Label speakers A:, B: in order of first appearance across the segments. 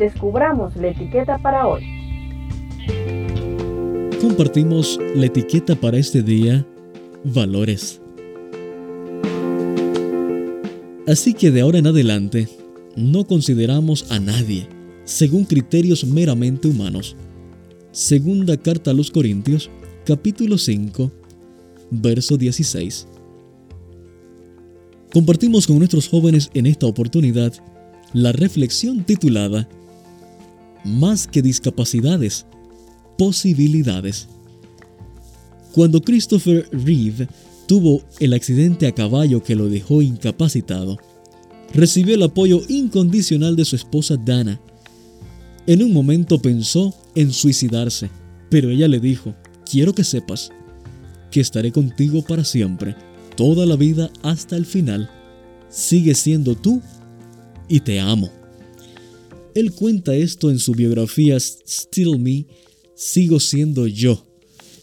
A: descubramos la etiqueta para hoy.
B: Compartimos la etiqueta para este día, valores. Así que de ahora en adelante, no consideramos a nadie según criterios meramente humanos. Segunda carta a los Corintios, capítulo 5, verso 16. Compartimos con nuestros jóvenes en esta oportunidad la reflexión titulada Más que discapacidades, posibilidades. Cuando Christopher Reeve tuvo el accidente a caballo que lo dejó incapacitado, recibió el apoyo incondicional de su esposa Dana. En un momento pensó en suicidarse, pero ella le dijo, quiero que sepas que estaré contigo para siempre, toda la vida hasta el final. Sigue siendo tú y te amo. Él cuenta esto en su biografía Still Me, Sigo siendo yo,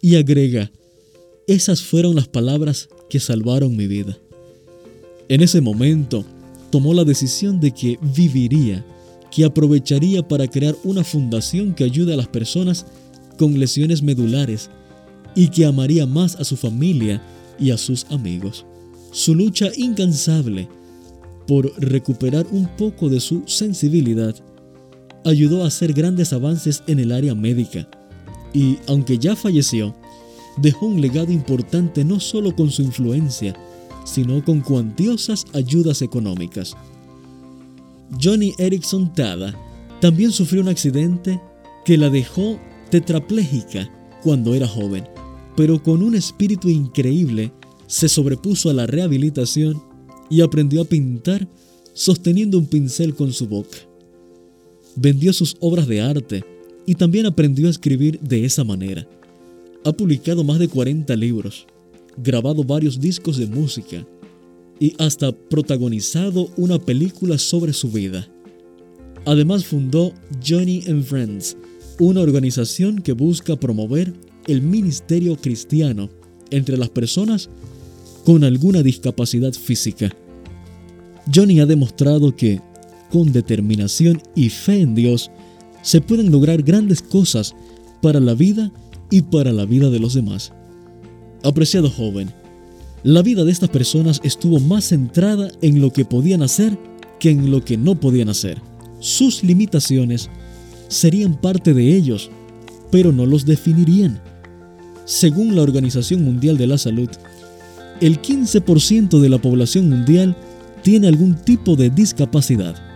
B: y agrega, esas fueron las palabras que salvaron mi vida. En ese momento, tomó la decisión de que viviría, que aprovecharía para crear una fundación que ayude a las personas con lesiones medulares y que amaría más a su familia y a sus amigos. Su lucha incansable por recuperar un poco de su sensibilidad ayudó a hacer grandes avances en el área médica y, aunque ya falleció, dejó un legado importante no solo con su influencia, sino con cuantiosas ayudas económicas. Johnny Erickson Tada también sufrió un accidente que la dejó tetrapléjica cuando era joven pero con un espíritu increíble se sobrepuso a la rehabilitación y aprendió a pintar sosteniendo un pincel con su boca. Vendió sus obras de arte y también aprendió a escribir de esa manera. Ha publicado más de 40 libros, grabado varios discos de música y hasta protagonizado una película sobre su vida. Además fundó Johnny and Friends, una organización que busca promover el ministerio cristiano entre las personas con alguna discapacidad física. Johnny ha demostrado que, con determinación y fe en Dios, se pueden lograr grandes cosas para la vida y para la vida de los demás. Apreciado joven, la vida de estas personas estuvo más centrada en lo que podían hacer que en lo que no podían hacer. Sus limitaciones serían parte de ellos, pero no los definirían. Según la Organización Mundial de la Salud, el 15% de la población mundial tiene algún tipo de discapacidad.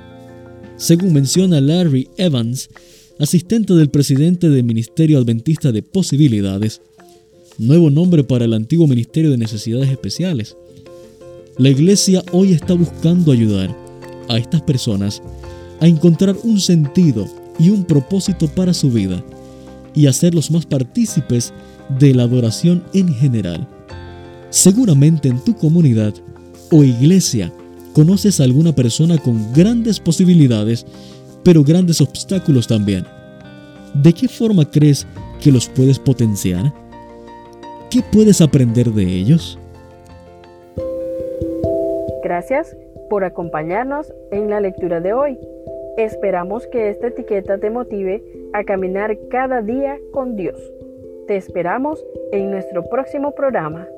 B: Según menciona Larry Evans, asistente del presidente del Ministerio Adventista de Posibilidades, nuevo nombre para el antiguo Ministerio de Necesidades Especiales. La iglesia hoy está buscando ayudar a estas personas a encontrar un sentido y un propósito para su vida y hacerlos más partícipes de la adoración en general. Seguramente en tu comunidad o iglesia conoces a alguna persona con grandes posibilidades, pero grandes obstáculos también. ¿De qué forma crees que los puedes potenciar? ¿Qué puedes aprender de ellos?
A: Gracias por acompañarnos en la lectura de hoy. Esperamos que esta etiqueta te motive a caminar cada día con Dios. Te esperamos en nuestro próximo programa.